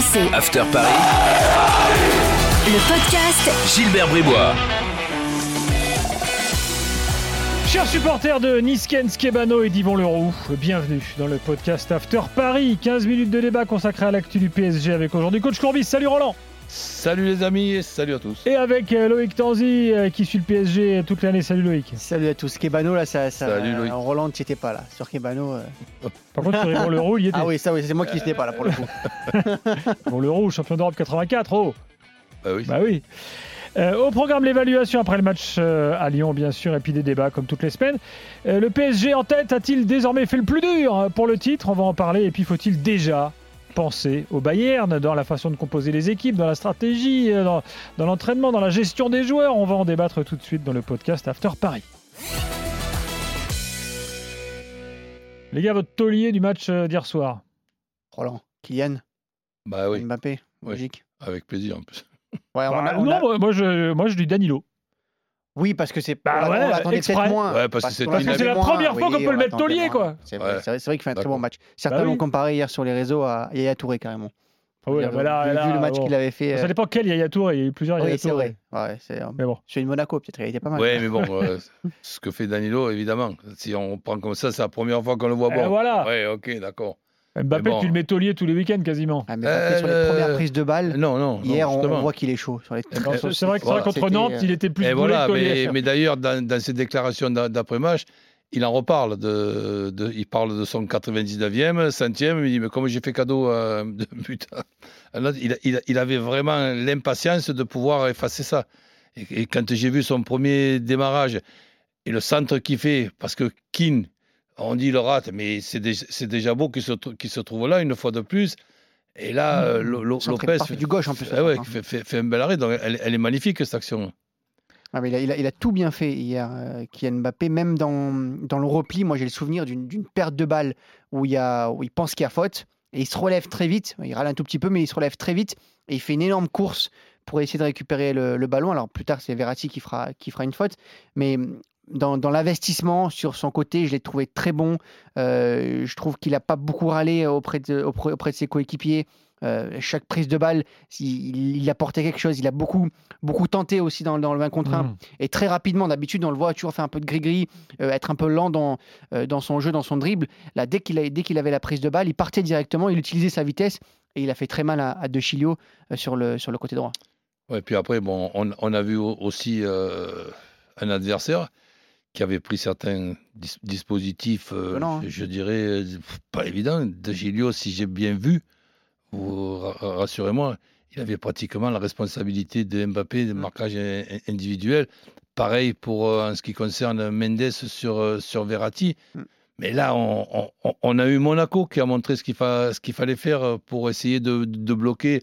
RMC. After Paris. Le podcast Gilbert Bribois. Chers supporters de Nisken, Skebano et d'Yvon Leroux, bienvenue dans le podcast After Paris. 15 minutes de débat consacré à l'actu du PSG avec aujourd'hui coach Courbis. Salut Roland Salut les amis et salut à tous. Et avec euh, Loïc Tanzi euh, qui suit le PSG toute l'année. Salut Loïc. Salut à tous. Kebano, là, ça. ça Salut, Loïc. Roland, tu étais pas là. Sur Kebano. euh. Par contre, sur Yvon Leroux, il y était. Ah oui, ça, oui, c'est moi qui n'étais pas là pour le coup. Yvon Leroux, champion d'Europe 84. Oh Bah oui. Bah oui. Euh, au programme, l'évaluation après le match euh, à Lyon, bien sûr, et puis des débats comme toutes les semaines. Euh, le PSG en tête a-t-il désormais fait le plus dur euh, pour le titre? On va en parler. Et puis, faut-il déjà penser au Bayern dans la façon de composer les équipes, dans la stratégie, euh, dans, dans l'entraînement, dans la gestion des joueurs On va en débattre tout de suite dans le podcast After Paris. Les gars, votre taulier du match euh, d'hier soir Roland, Kylian, Bah oui, Mbappé, Oui. logique. avec plaisir en plus. Ouais, on a- Bah, on Non, a- moi, moi, je, moi je dis Danilo. Oui, parce que c'est. Bah on ouais, l'attendait peut-être moins. Ouais, parce que c'est qu'on Parce que c'est la première fois qu'on oui, peut le mettre taulier, quoi. C'est vrai, Ouais. c'est vrai- qu'il fait un très bon match. Certains Bah oui. l'ont comparé hier sur les réseaux à Yaya Touré carrément. Ah Vu- bah là- vu, là, vu le match bon. qu'il avait fait. Ça euh, dépend quel Yaya Touré, il y a eu plusieurs Yaya Oui, c'est Touré. vrai. Ouais, c'est, euh, Mais bon. Celui de Monaco, peut-être, il était pas mal. Ouais, mais bon, euh, ce que fait Danilo, évidemment. Si on prend comme ça, c'est la première fois qu'on le voit Eh, bon. voilà. Ouais, ok, d'accord. Mbappé, bon. tu le mets taulier tous les week-ends quasiment. Ah, mais Mbappé, sur les Euh, premières prises de balles, Non, non. non, hier, on, voit qu'il est chaud. Sur les... C'est vrai que c'est vrai que Voilà. contre Nantes, euh, il était plus Et voilà, que taulier. mais, mais d'ailleurs, dans, dans ses déclarations d'a- d'après-match, il en reparle. De, de- il parle de son 99e, centième. Il dit Mais comme j'ai fait cadeau euh, de but. Il, il- il avait vraiment l'impatience de pouvoir effacer ça. Et, et quand j'ai vu son premier démarrage et le centre qu'il fait, parce que Keane, on dit le rate, mais c'est déjà, beau qu'il se, trouve là une fois de plus. Et là, euh, Lo- Centré Lopez parfait du gauche, en plus, Ah ouais, hein. fait, fait- fait un bel arrêt. Donc elle, elle est magnifique cette action. Ah, mais il, a, il a- il a tout bien fait hier, euh, Kylian Mbappé. Même dans, dans le repli, moi j'ai le souvenir d'une d'une perte de balle où, il, y a, où il pense qu'il y a faute. Et il se relève très vite. Il râle un tout petit peu, mais il se relève très vite. Et il fait une énorme course pour essayer de récupérer le, le ballon. Alors plus tard, c'est Verratti qui fera, qui fera une faute. Mais dans, dans l'investissement sur son côté, je l'ai trouvé très bon. Euh, je trouve qu'il n'a pas beaucoup râlé auprès de, auprès, auprès de ses coéquipiers. Euh, chaque prise de balle, il, il apportait quelque chose. Il a beaucoup, beaucoup tenté aussi dans, dans le 20 contre 1 Mmh. et très rapidement. D'habitude, on le voit toujours faire un peu de gris-gris, euh, être un peu lent dans, euh, dans son jeu, dans son dribble. Là, dès qu'il a- dès qu'il avait la prise de balle, il partait directement, il utilisait sa vitesse et il a fait très mal à, à De Chilio euh, sur, le, sur le côté droit. Ouais, puis après, bon, on, on a vu au- aussi euh, un adversaire qui avait pris certains dis- dispositifs, euh, hein. je, dirais, euh, pas évident. De Gilio, si j'ai bien vu, vous ra- ra- rassurez-moi, il avait pratiquement la responsabilité de Mbappé, de marquage in- in- individuel. Pareil pour euh, en ce qui concerne Mendes sur, euh, sur Verratti. Mm. Mais là, on, on- on- on a eu Monaco qui a montré ce qu'il fa- fallait faire pour essayer de, de bloquer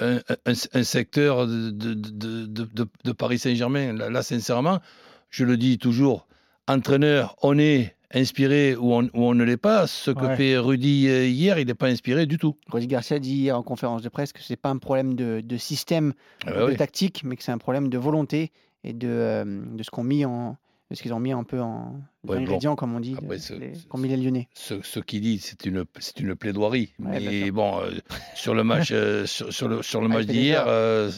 un, un- un secteur de, de- de- de- de- de Paris Saint-Germain. Là, là, sincèrement, je le dis toujours, entraîneur, on est inspiré ou on, ou on ne l'est pas. Ce que Ouais. fait Rudy euh, hier, il n'est pas inspiré du tout. Rudy Garcia dit hier en conférence de presse que ce n'est pas un problème de, de système, Ah de bah oui. tactique, mais que c'est un problème de volonté et de, euh, de ce qu'on mis en de ce qu'ils ont mis un peu en Ouais, bon. ingrédients, comme on dit, Après, de- c'est- les- qu'ont mis les Lyonnais. Ce, ce qu'il dit, c'est une, c'est une plaidoirie. Ouais, Mais bon, euh, sur le match, euh, sur, sur le, sur le Ah, il match d'hier, euh,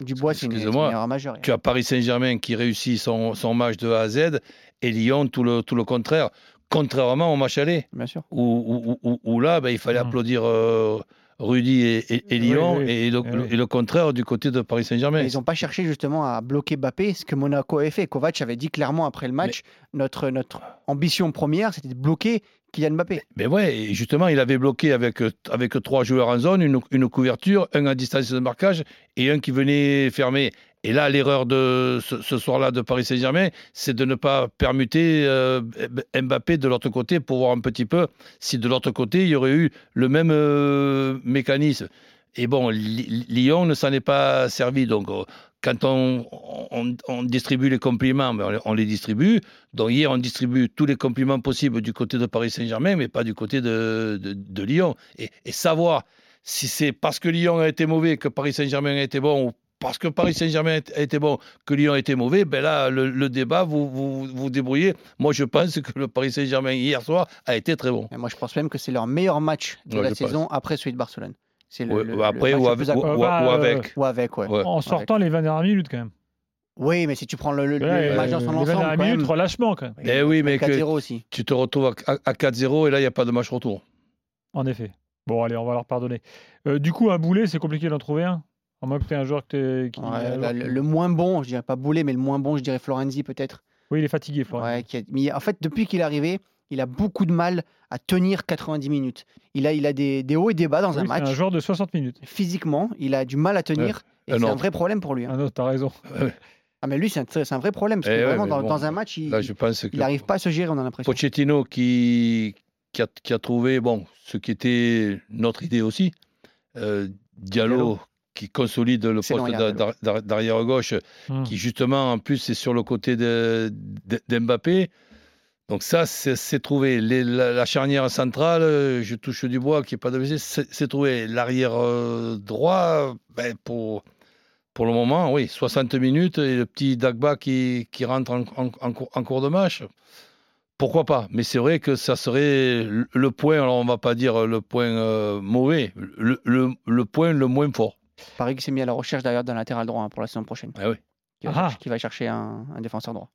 Dubois, c'est une, c'est une majeure. tu as Paris Saint-Germain qui réussit son, son match de A à Z et Lyon tout le, tout le contraire. Contrairement au match aller, Bien sûr. où, où- où- où là, ben, il fallait Mm. applaudir euh, Rudy et, et- Lyon, oui. Et, le, Eh oui. et le contraire du côté de Paris Saint-Germain. Ils n'ont pas cherché justement à bloquer Mbappé, ce que Monaco avait fait. Kovac avait dit clairement après le match, notre, notre ambition première, c'était de bloquer Kylian Mbappé. Mais ouais, justement, il avait bloqué avec, avec trois joueurs en zone, une, une couverture, un à distance de marquage et un qui venait fermer. Et là, l'erreur de ce, soir-là de Paris Saint-Germain, c'est de ne pas permuter euh, Mbappé de l'autre côté pour voir un petit peu si de l'autre côté, il y aurait eu le même euh, mécanisme. Et bon, Lyon ne s'en est pas servi. Donc, euh, quand on, distribue les compliments, ben, on les- distribue. Donc, hier, on distribue tous les compliments possibles du côté de Paris Saint-Germain, mais pas du côté de, Lyon. Et, et savoir si c'est parce que Lyon a été mauvais que Paris Saint-Germain a été bon ou parce que Paris Saint-Germain a été bon, que Lyon a été mauvais, ben là, le, le débat, vous, vous vous débrouillez. Moi, je pense que le Paris Saint-Germain hier soir a été très bon. Et moi, je pense même que c'est leur meilleur match de Ouais, la saison après celui de Barcelone. C'est le, Ouais, le- après, le ou avec. Ou, ou- bah, ou avec. ou avec, ouais. Ouais. En sortant les 20 dernières minutes quand même. Oui, mais si tu prends le, le, le Ouais, match dans son les 20 ensemble, dernières quand minutes, même, relâchement quand même. Eh oui, mais que 4-0 aussi. tu te retrouves à 4-0 et là, il n'y a pas de match retour. En effet. Bon, allez, on va leur pardonner. Euh, du coup, un boulet, c'est compliqué d'en trouver un. À moins que tu un joueur que qui. Ouais, joueur le, moins bon, je dirais pas Boulet, mais le moins bon, je dirais Florenzi peut-être. Oui, il est fatigué, Florian. Ouais, qui a- mais en fait, depuis qu'il est arrivé, il a beaucoup de mal à tenir 90 minutes. Il a, il a des, des hauts et des bas dans Oui, un match. un joueur de 60 minutes. Physiquement, il a du mal à tenir. et un c'est un vrai problème pour lui. hein. Ah non, t'as raison. Ah, mais lui, c'est un, vrai problème. Parce Eh que ouais, vraiment, dans, bon, dans un match, il que. n'arrive pas à se gérer, on a l'impression. Pochettino qui, qui, a, qui a trouvé bon, ce qui était notre idée aussi. Euh, Diallo, Diallo. Qui consolide le poste d'arrière gauche, Hmm. qui justement en plus est sur le côté de- de- d'Mbappé. Donc ça, c'est trouvé. Les- la, la charnière centrale, je touche du bois, qui n'est pas de blessé, c'est trouvé. L'arrière euh, droit, ben, pour, pour le moment, oui, 60 minutes et le petit Dagba qui, qui rentre en, en- en cours- en cours de match. Pourquoi pas? Mais c'est vrai que ça serait le- le point, alors on va pas dire le point euh, mauvais, le, le- le point le moins fort. Paris qui s'est mis à la recherche d'ailleurs d'un latéral droit hein, pour la saison prochaine. Ah oui. Qui va, Ah. chercher, qui va chercher un, un défenseur droit.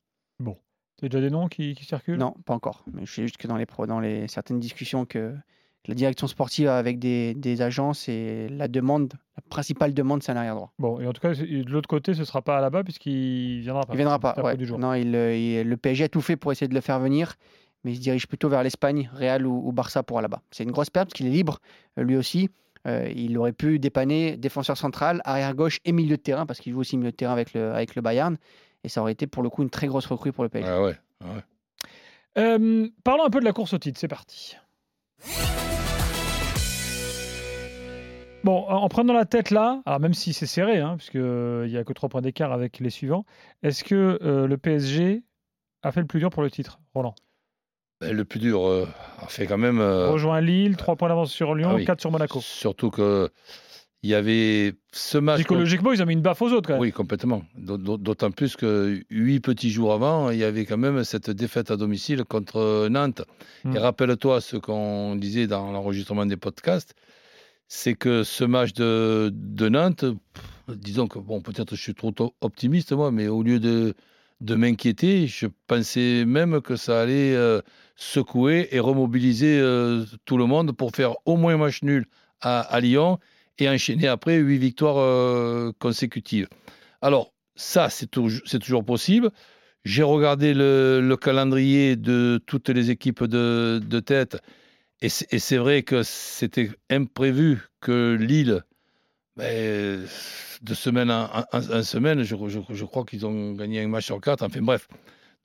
T'as déjà des noms qui, qui circulent? Non, pas encore. Mais je sais juste que dans les, pro- dans les certaines discussions que la direction sportive a avec des, des agences et la demande, la principale demande, c'est un arrière droit. Bon, et en tout cas, de l'autre côté, ce sera pas à là-bas puisqu'il viendra pas. Il viendra pas. Ouais. du jour. Non, il, euh, il- le PSG a tout fait pour essayer de le faire venir, mais il se dirige plutôt vers l'Espagne, Real ou, ou Barça pour là-bas. C'est une grosse perte parce qu'il est libre, euh, lui aussi. Euh, il aurait pu dépanner défenseur central, arrière gauche et milieu de terrain parce qu'il joue aussi milieu de terrain avec le, avec le Bayern. Et ça aurait été pour le coup une très grosse recrue pour le PSG. Ah ouais. ah ouais. Euh, parlons un peu de la course au titre, c'est parti. Bon, en en prenant la tête là, alors même si c'est serré, hein, puisqu'il n'y a que 3 points d'écart avec les suivants, est-ce que euh, le PSG a fait le plus dur pour le titre, Roland? Le plus dur euh, a fait quand même. euh, Rejoint Lille, 3 points d'avance sur Lyon, ah oui. 4 sur Monaco. Surtout que il y avait ce match. Psychologiquement, ils ont mis une baffe aux autres quand même. Oui, complètement. D'aut- d'aut- D'autant plus que huit petits jours avant, il y avait quand même cette défaite à domicile contre Nantes. Mm. Et rappelle-toi ce qu'on disait dans l'enregistrement des podcasts, c'est que ce match de, de Nantes, pff, disons que, bon, peut-être je suis trop optimiste, moi, mais au lieu de, de m'inquiéter, je pensais même que ça allait euh, secouer et remobiliser euh, tout le monde pour faire au moins match nul à, Lyon et enchaîner après huit victoires euh, consécutives. Alors, ça, c'est touj- c'est toujours possible. J'ai regardé le, le calendrier de toutes les équipes de, de tête et c'est et c'est vrai que c'était imprévu que Lille, ben, de semaine en, semaine, je, crois qu'ils ont gagné un match sur quatre. Enfin bref,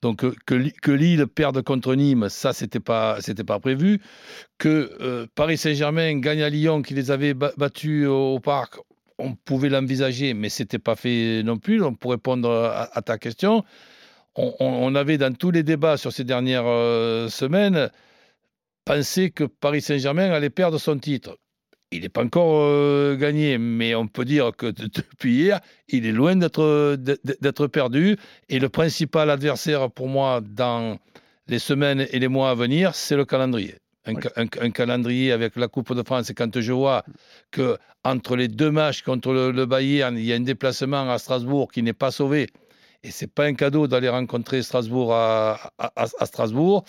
donc euh, que, que Lille perde contre Nîmes, ça c'était pas pas prévu. Que euh, Paris Saint-Germain gagne à Lyon, qui les avait ba- battus au, parc, on pouvait l'envisager, mais c'était pas fait non plus. Pour répondre à, ta question, on, avait dans tous les débats sur ces dernières euh, semaines pensé que Paris Saint-Germain allait perdre son titre. Il n'est pas encore euh, gagné, mais on peut dire que de- depuis hier, il est loin d'être perdu. Et le principal adversaire pour moi dans les semaines et les mois à venir, c'est le calendrier. Un, ca- un- un calendrier avec la Coupe de France. Et quand je vois que entre les deux matchs contre le, le Bayern, il y a un déplacement à Strasbourg qui n'est pas sauvé, et c'est pas un cadeau d'aller rencontrer Strasbourg à- à Strasbourg,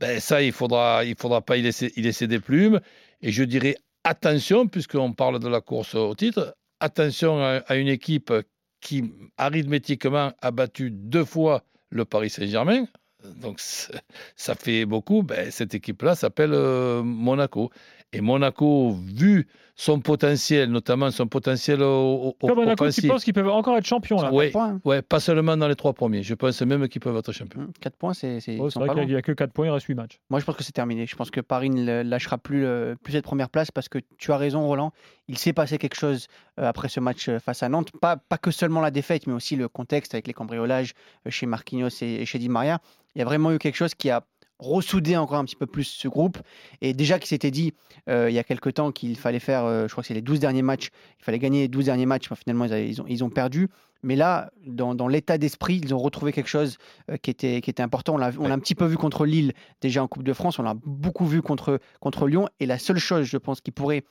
ben ça, il faudra, il faudra pas y laisser, y laisser des plumes. Et je dirais attention, puisqu'on parle de la course au titre, attention à, une équipe qui arithmétiquement a battu deux fois le Paris Saint-Germain. Donc ça fait beaucoup. Ben, cette équipe-là s'appelle euh, Monaco. Et Monaco, vu son potentiel, notamment son potentiel au, au, Comme Monaco qui offensif, pense qu'ils peuvent encore être champions là. Oui. Hein. ouais, pas seulement dans les trois premiers. Je pense même qu'ils peuvent être champions. Hum, quatre points, c'est c'est- Oh, c'est vrai qu'il n'y a que 4 points, il reste 8 matchs. Moi, je pense que c'est terminé. Je pense que Paris ne lâchera plus, le- plus cette première place parce que tu as raison, Roland. Il s'est passé quelque chose euh, après ce match euh, face à Nantes. Pas, pas que seulement la défaite, mais aussi le contexte avec les cambriolages euh, chez Marquinhos et, et chez Di Maria. Il y a vraiment eu quelque chose qui a ressouder encore un petit peu plus ce groupe. Et déjà qu'il s'était dit euh, il y a quelques temps qu'il fallait faire, euh, je crois que c'est les 12 derniers matchs, il fallait gagner les 12 derniers matchs, Enfin, finalement ils, ont, ils ont perdu. Mais là, dans, l'état d'esprit, ils ont retrouvé quelque chose euh, qui, était, qui était important. On l'a l'a un petit peu vu contre Lille déjà en Coupe de France, on l'a beaucoup vu contre, contre Lyon. Et la seule chose, je pense, qui pourrait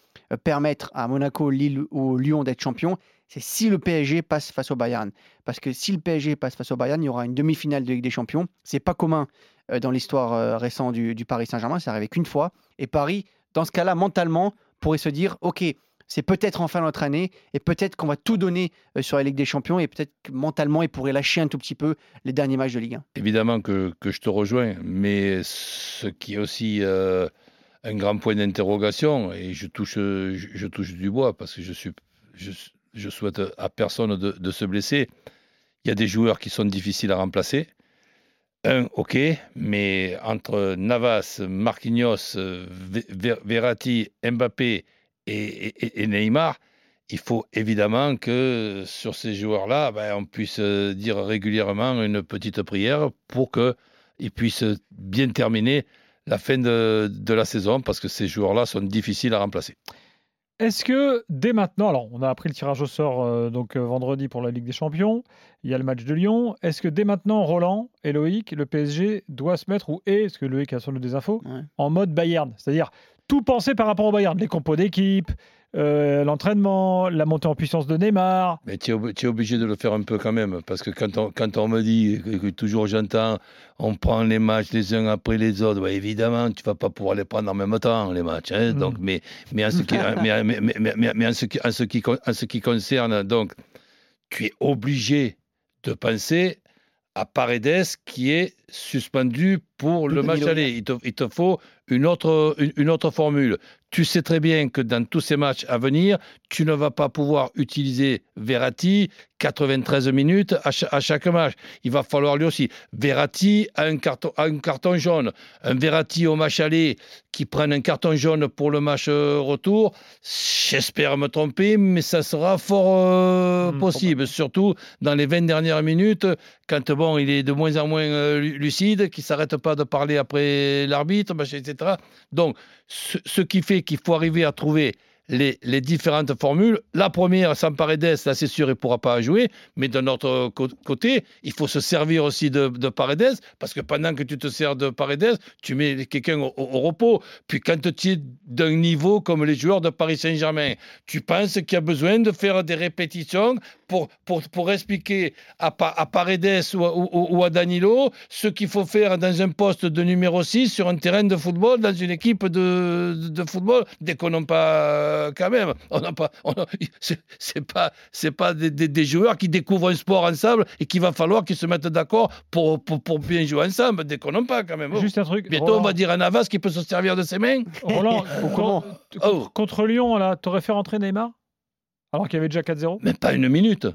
permettre à Monaco, Lille ou Lyon d'être champion, c'est si le PSG passe face au Bayern. Parce que si le PSG passe face au Bayern, il y aura une demi-finale de Ligue des Champions. C'est pas commun dans l'histoire euh, récente du, Paris Saint-Germain, c'est arrivé qu'une fois. Et Paris, dans ce cas-là, mentalement, pourrait se dire Ok, c'est peut-être enfin notre année, et peut-être qu'on va tout donner euh, sur la Ligue des Champions, et peut-être que mentalement, il pourrait lâcher un tout petit peu les derniers matchs de Ligue 1. Évidemment que, que je te rejoins, mais ce qui est aussi euh, un grand point d'interrogation, et je touche, je, touche du bois parce que je, suis, je, souhaite à personne de se blesser, il y a des joueurs qui sont difficiles à remplacer. Un, ok, mais entre Navas, Marquinhos, Ve- Ver- Verratti, Mbappé et, Neymar, il faut évidemment que sur ces joueurs-là, ben, on puisse dire régulièrement une petite prière pour qu'ils puissent bien terminer la fin de, de la saison, parce que ces joueurs-là sont difficiles à remplacer. Est-ce que dès maintenant, alors on a appris le tirage au sort euh, donc euh, vendredi pour la Ligue des Champions, il y a le match de Lyon. Est-ce que dès maintenant, Roland et Loïc, le PSG doit se mettre ou est, parce que Loïc a sans doute des infos, Ouais. en mode Bayern, c'est-à-dire tout penser par rapport au Bayern, les compos d'équipe, euh, l'entraînement, la montée en puissance de Neymar. Mais tu es, ob- obligé de le faire un peu quand même, parce que quand on, quand on me dit, que, que toujours j'entends, on prend les matchs les uns après les autres, ouais, évidemment, tu vas pas pouvoir les prendre en même temps, les matchs. hein. Donc, mais, mais, en ce qui, mais, mais- mais- mais- mais- mais en ce qui, en ce qui con- en ce qui concerne, donc, tu es obligé de penser à Paredes qui est suspendu pour le match aller. Il te, il te faut une autre, une, une autre formule. Tu sais très bien que dans tous ces matchs à venir, tu ne vas pas pouvoir utiliser Verratti 93 minutes à, cha- à chaque match. Il va falloir lui aussi. Verratti a un carton, a un carton jaune. Un Verratti au match aller qui prenne un carton jaune pour le match euh, retour. J'espère me tromper, mais ça sera fort euh, Hmm, possible. Surtout dans les 20 dernières minutes, quand bon, il est de moins en moins euh, lu- lucide, qu'il s'arrête pas de parler après l'arbitre, etc. Donc, ce, ce qui fait qu'il faut arriver à trouver les, différentes formules. La première, sans Paredes, là c'est sûr, il ne pourra pas jouer, mais d'un autre côté, il faut se servir aussi de, de Paredes, parce que pendant que tu te sers de Paredes, tu mets quelqu'un au, au repos. Puis quand tu es d'un niveau comme les joueurs de Paris Saint-Germain, tu penses qu'il y a besoin de faire des répétitions pour, pour, pour expliquer à, à Paredes ou, à- ou- à Danilo ce qu'il faut faire dans un poste de numéro 6 sur un terrain de football, dans une équipe de, de, de football, déconnons pas euh, quand même. On n'a pas, c'est pas, c'est pas des, des- des joueurs qui découvrent un sport ensemble et qu'il va falloir qu'ils se mettent d'accord pour, pour, pour bien jouer ensemble. Déconnons pas quand même. oh. Juste un truc. Bientôt, Roland, on va dire à Navas qu'il peut se servir de ses mains. Roland, comment contre, contre Lyon, là, t'aurais fait rentrer Neymar alors qu'il y avait déjà 4-0 Mais pas une minute.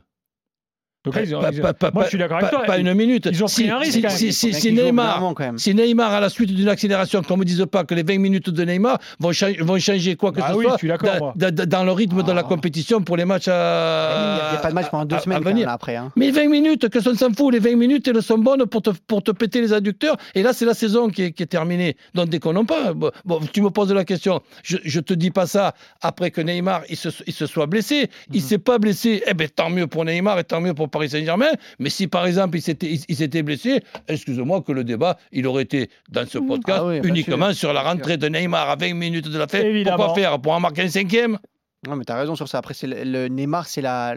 Donc là, ils ont- Pas- ils ont- pas- pas- Moi, je suis d'accord avec toi. Pas une minute. ils ont pris Si- un risque, si- Il Neymar, vraiment, quand même. Si Neymar, à la suite d'une accélération, qu'on ne me dise pas que les 20 minutes de Neymar vont, cha- vont changer quoi que Ah ce oui, soit je suis d'accord, dans, le rythme de la Ah. compétition pour les matchs Il à. n'y a, pas de match pendant deux à- à semaines quand venir. même, après. hein. Mais 20 minutes, que ça s'en fout, les 20 minutes, elles sont bonnes pour te, pour te péter les adducteurs. Et là, c'est la saison qui est, qui est terminée. Donc, déconnons pas. Bon, bon, tu me poses la question. Je ne te dis pas ça après que Neymar il se, il se soit blessé. Il ne Mhm. s'est pas blessé. Eh bien, tant mieux pour Neymar et tant mieux pour Paris Saint-Germain. Mais si, par exemple, il s'était, il, il s'était blessé, excuse-moi que le débat, il aurait été dans ce podcast Ah oui, bien uniquement sûr, sur la rentrée de Neymar à 20 minutes de la fin. Évidemment. Pourquoi faire Pour en marquer un cinquième Non, mais tu as raison sur ça. Après, c'est le, le Neymar, c'est la,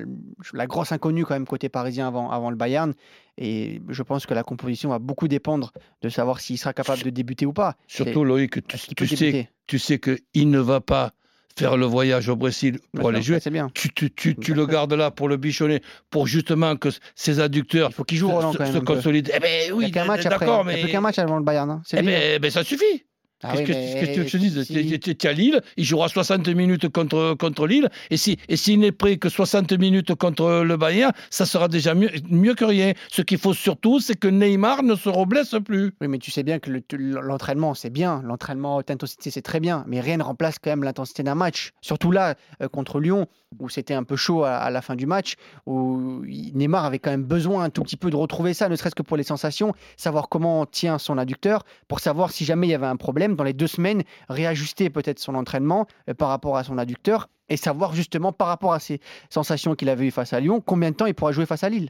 la grosse inconnue quand même côté parisien avant, avant le Bayern. Et je pense que la composition va beaucoup dépendre de savoir s'il sera capable de débuter ou pas. Surtout, Loïc, tu, sais, débuter tu sais qu'il ne va pas faire le voyage au Brésil pour aller Ça, jouer. C'est bien. Tu, tu, tu, tu le D'accord. gardes là pour le bichonner, pour justement que ses adducteurs Il faut qu'il joue Roland se, consolident. Eh ben oui, d'accord, Il n'y a qu'un match avant le Bayern. hein. Eh lui, hein. ben, ben, ça suffit. Ah Qu'est-ce oui, que, qu'est-ce que tu veux que je te dise si- Tu es à Lille, il jouera 60 minutes contre, contre Lille, et s'il et s'il n'est prêt que 60 minutes contre le Bayern, ça sera déjà mieux, mieux que rien. Ce qu'il faut surtout, c'est que Neymar ne se reblesse plus. Oui, mais tu sais bien que le- l'entraînement, c'est bien. L'entraînement haute intensité, c'est très bien. Mais rien ne remplace quand même l'intensité d'un match. Surtout là, euh, contre Lyon, où c'était un peu chaud à, à la fin du match, où Neymar avait quand même besoin un tout petit peu de retrouver ça, ne serait-ce que pour les sensations, savoir comment tient son adducteur, pour savoir si jamais il y avait un problème dans les deux semaines, réajuster peut-être son entraînement euh, par rapport à son adducteur et savoir justement par rapport à ces sensations qu'il avait eues face à Lyon, combien de temps il pourra jouer face à Lille.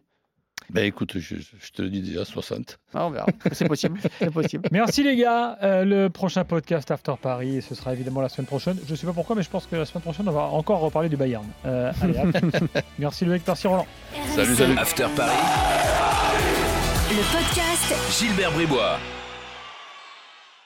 Ben écoute, je, je te le dis déjà, 60. Ah, on verra. C'est possible. C'est possible. Merci les gars. Euh, le prochain podcast After Paris, ce sera évidemment la semaine prochaine. Je sais pas pourquoi, mais je pense que la semaine prochaine, on va encore reparler du Bayern. Euh, allez, merci Loïc, merci Roland. Salut, salut. After Paris. Le podcast Gilbert Bribois.